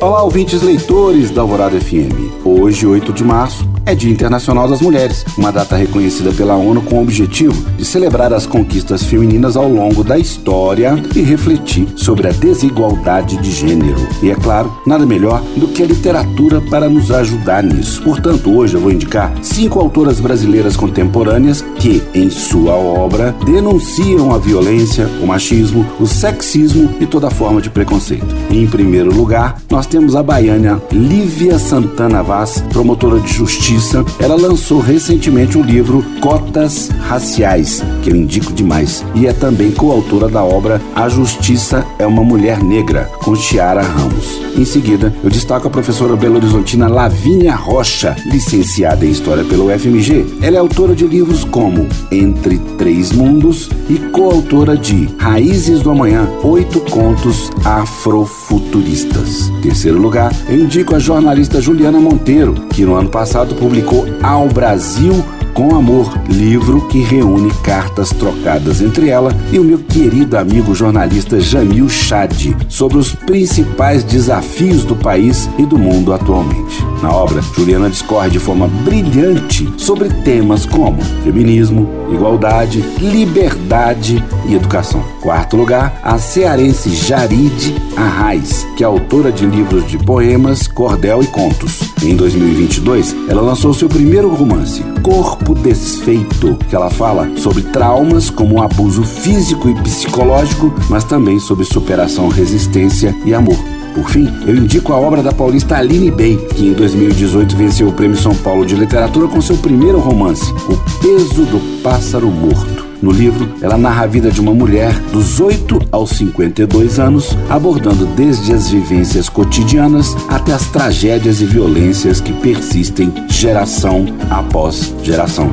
Olá, ouvintes leitores da Alvorada FM. Hoje, 8 de março, é Dia Internacional das Mulheres, uma data reconhecida pela ONU com o objetivo de celebrar as conquistas femininas ao longo da história e refletir sobre a desigualdade de gênero. E é claro, nada melhor do que a literatura para nos ajudar nisso. Portanto, hoje eu vou indicar cinco autoras brasileiras contemporâneas que, em sua obra, denunciam a violência, o machismo, o sexismo e toda forma de preconceito. Em primeiro lugar, nós temos a baiana Lívia Santana Vaz, promotora de justiça ela lançou recentemente o livro Cotas Raciais, que eu indico demais, e é também coautora da obra A Justiça é uma Mulher Negra, com Chiara Ramos. Em seguida, eu destaco a professora belo-horizontina Lavínia Rocha, licenciada em História pelo UFMG. Ela é autora de livros como Entre Três Mundos e coautora de Raízes do Amanhã, oito contos afrofuturistas. Terceiro lugar, eu indico a jornalista Juliana Monteiro, que no ano passado publicou Ao Brasil com Amor, livro que reúne cartas trocadas entre ela e o meu querido amigo jornalista Jamil Chad sobre os principais desafios do país e do mundo atualmente. Na obra, Juliana discorre de forma brilhante sobre temas como feminismo, igualdade, liberdade e educação. Quarto lugar, a cearense Jaride Arraes, que é autora de livros de poemas, cordel e contos. Em 2022, ela lançou seu primeiro romance, Corpo Desfeito, que ela fala sobre traumas como abuso físico e psicológico, mas também sobre superação, resistência e amor. Por fim, eu indico a obra da paulista Aline Bey, que em 2018 venceu o Prêmio São Paulo de Literatura com seu primeiro romance, O Peso do Pássaro Morto. No livro, ela narra a vida de uma mulher dos 8 aos 52 anos, abordando desde as vivências cotidianas até as tragédias e violências que persistem geração após geração.